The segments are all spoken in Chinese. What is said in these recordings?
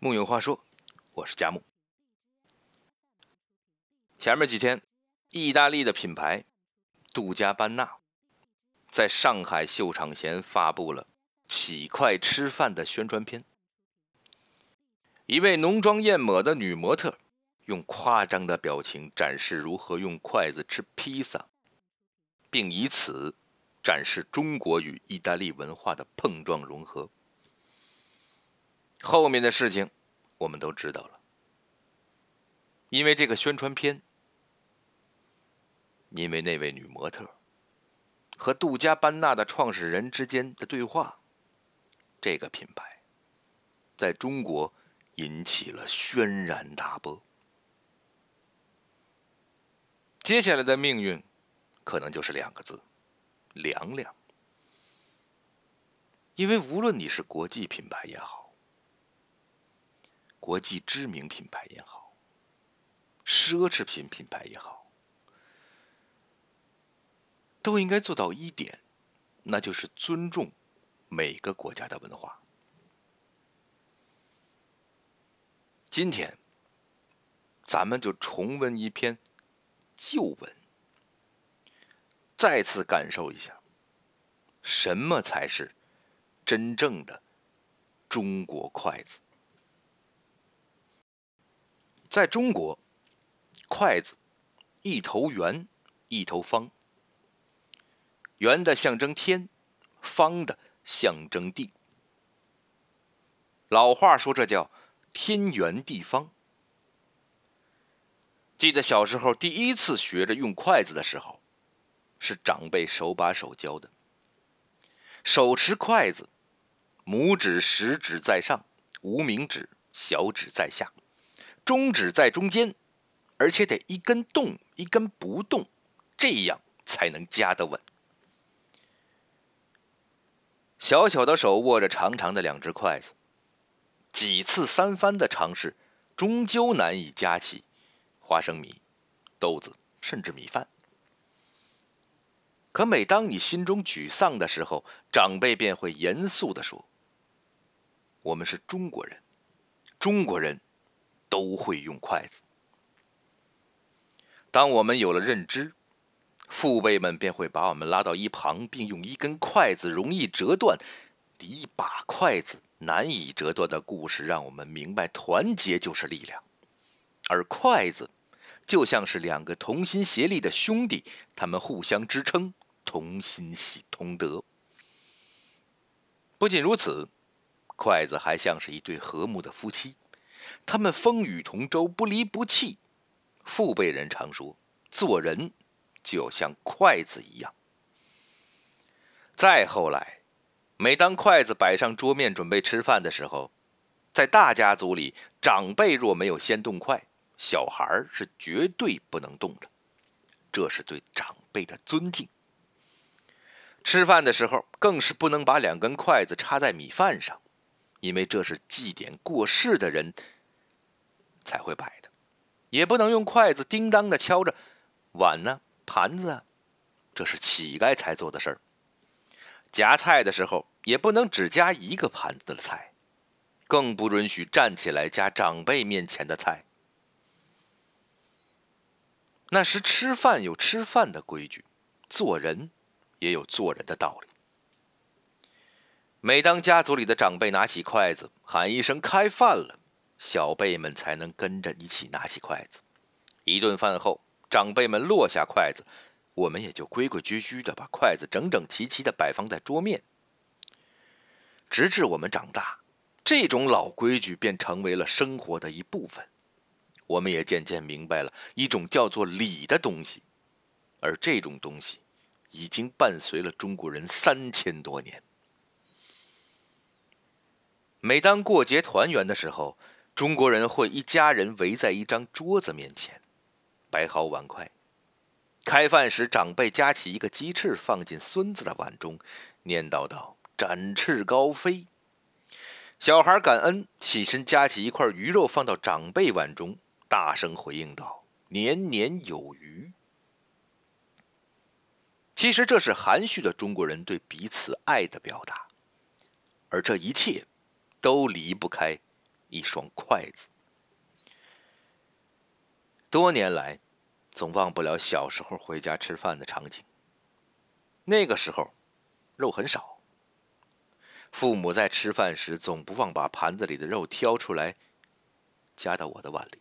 木有话说，我是佳木。前面几天，意大利的品牌杜嘉班纳在上海秀场前发布了“起筷吃饭”的宣传片。一位浓妆艳抹的女模特用夸张的表情展示如何用筷子吃披萨，并以此展示中国与意大利文化的碰撞融合。后面的事情我们都知道了，因为这个宣传片，因为那位女模特和杜嘉班纳的创始人之间的对话，这个品牌在中国引起了轩然大波。接下来的命运，可能就是两个字：凉凉。因为无论你是国际品牌也好，国际知名品牌也好，奢侈品品牌也好，都应该做到一点，那就是尊重每个国家的文化。今天，咱们就重温一篇旧文，再次感受一下，什么才是真正的中国筷子。在中国，筷子一头圆，一头方。圆的象征天，方的象征地。老话说这叫“天圆地方”。记得小时候第一次学着用筷子的时候，是长辈手把手教的。手持筷子，拇指、食指在上，无名指、小指在下。中指在中间，而且得一根动一根不动，这样才能夹得稳。小小的手握着长长的两只筷子，几次三番的尝试，终究难以夹起花生米、豆子，甚至米饭。可每当你心中沮丧的时候，长辈便会严肃的说：“我们是中国人，中国人。”都会用筷子。当我们有了认知，父辈们便会把我们拉到一旁，并用一根筷子容易折断、一把筷子难以折断的故事，让我们明白团结就是力量。而筷子就像是两个同心协力的兄弟，他们互相支撑，同心喜同德。不仅如此，筷子还像是一对和睦的夫妻。他们风雨同舟，不离不弃。父辈人常说，做人就像筷子一样。再后来，每当筷子摆上桌面准备吃饭的时候，在大家族里，长辈若没有先动筷，小孩是绝对不能动的。这是对长辈的尊敬。吃饭的时候，更是不能把两根筷子插在米饭上，因为这是祭奠过世的人。才会摆的，也不能用筷子叮当的敲着碗呢、盘子啊，这是乞丐才做的事儿。夹菜的时候，也不能只夹一个盘子的菜，更不允许站起来夹长辈面前的菜。那时吃饭有吃饭的规矩，做人也有做人的道理。每当家族里的长辈拿起筷子，喊一声“开饭了”。小辈们才能跟着一起拿起筷子。一顿饭后，长辈们落下筷子，我们也就规规矩矩的把筷子整整齐齐的摆放在桌面。直至我们长大，这种老规矩便成为了生活的一部分。我们也渐渐明白了一种叫做礼的东西，而这种东西已经伴随了中国人三千多年。每当过节团圆的时候，中国人会一家人围在一张桌子面前，摆好碗筷。开饭时，长辈夹起一个鸡翅放进孙子的碗中，念叨道：“展翅高飞。”小孩感恩，起身夹起一块鱼肉放到长辈碗中，大声回应道：“年年有余。”其实这是含蓄的中国人对彼此爱的表达，而这一切都离不开。一双筷子。多年来，总忘不了小时候回家吃饭的场景。那个时候，肉很少，父母在吃饭时总不忘把盘子里的肉挑出来，夹到我的碗里。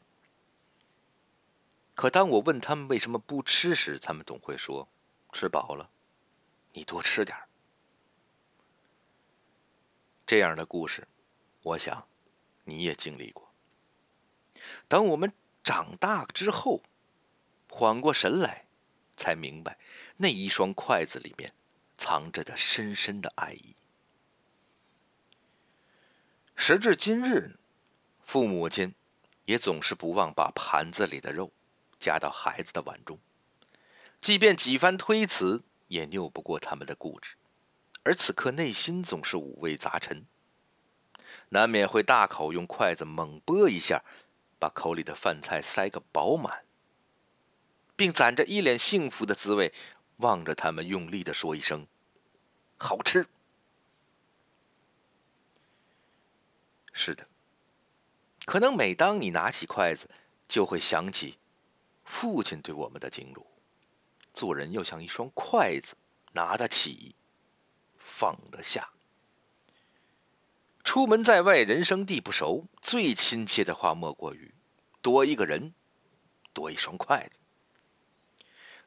可当我问他们为什么不吃时，他们总会说：“吃饱了，你多吃点这样的故事，我想你也经历过。等我们。长大之后，缓过神来，才明白那一双筷子里面藏着的深深的爱意。时至今日，父母亲也总是不忘把盘子里的肉夹到孩子的碗中，即便几番推辞，也拗不过他们的固执。而此刻内心总是五味杂陈，难免会大口用筷子猛拨一下。把口里的饭菜塞个饱满，并攒着一脸幸福的滋味，望着他们用力的说一声：“好吃。”是的，可能每当你拿起筷子，就会想起父亲对我们的敬辱。做人要像一双筷子，拿得起，放得下。出门在外，人生地不熟，最亲切的话莫过于多一个人，多一双筷子。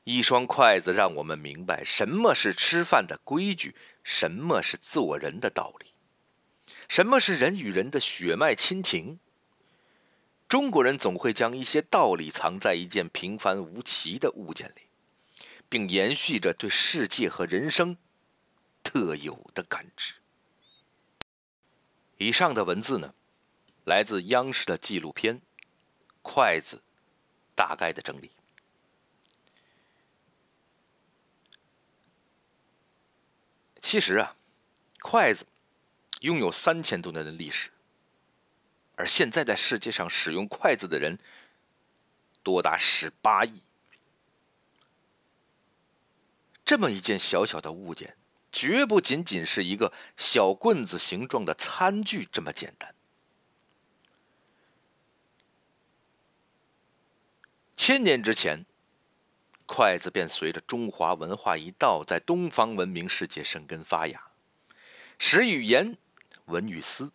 一双筷子让我们明白什么是吃饭的规矩，什么是做人的道理，什么是人与人的血脉亲情。中国人总会将一些道理藏在一件平凡无奇的物件里，并延续着对世界和人生特有的感知。以上的文字呢，来自央视的纪录片《筷子》，大概的整理。其实啊，筷子拥有三千多年的历史，而现在在世界上使用筷子的人多达十八亿。这么一件小小的物件。绝不仅仅是一个小棍子形状的餐具这么简单。千年之前，筷子便随着中华文化一道，在东方文明世界生根发芽。食与言，文与思，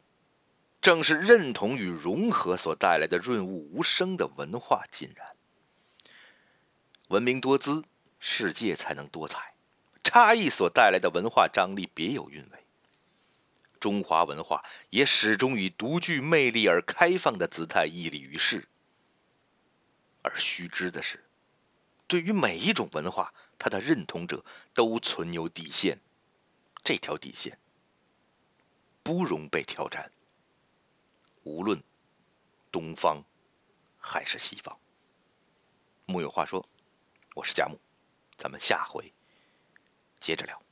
正是认同与融合所带来的润物无声的文化浸染。文明多姿，世界才能多彩。差异所带来的文化张力别有韵味。中华文化也始终以独具魅力而开放的姿态屹立于世。而须知的是，对于每一种文化，它的认同者都存有底线，这条底线不容被挑战。无论东方还是西方，木有话说，我是贾木，咱们下回。接着聊。